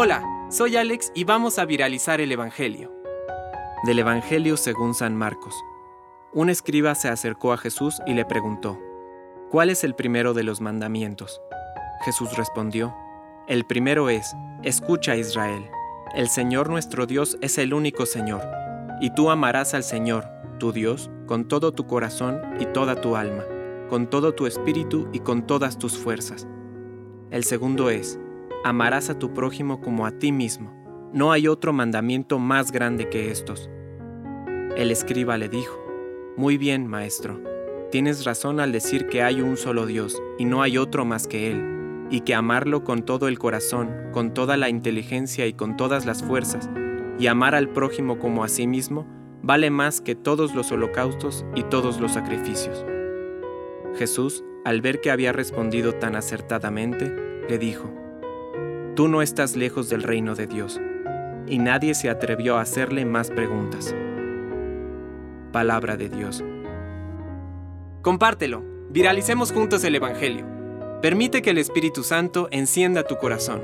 Hola, soy Alex y vamos a viralizar el Evangelio. Del Evangelio según San Marcos. Un escriba se acercó a Jesús y le preguntó, ¿cuál es el primero de los mandamientos? Jesús respondió, el primero es, escucha Israel, el Señor nuestro Dios es el único Señor, y tú amarás al Señor, tu Dios, con todo tu corazón y toda tu alma, con todo tu espíritu y con todas tus fuerzas. El segundo es, amarás a tu prójimo como a ti mismo. No hay otro mandamiento más grande que estos. El escriba le dijo, Muy bien, maestro, tienes razón al decir que hay un solo Dios y no hay otro más que Él y que amarlo con todo el corazón, con toda la inteligencia y con todas las fuerzas, y amar al prójimo como a sí mismo, vale más que todos los holocaustos y todos los sacrificios. Jesús, al ver que había respondido tan acertadamente, le dijo, Tú no estás lejos del reino de Dios, y nadie se atrevió a hacerle más preguntas. Palabra de Dios. Compártelo, viralicemos juntos el Evangelio. Permite que el Espíritu Santo encienda tu corazón.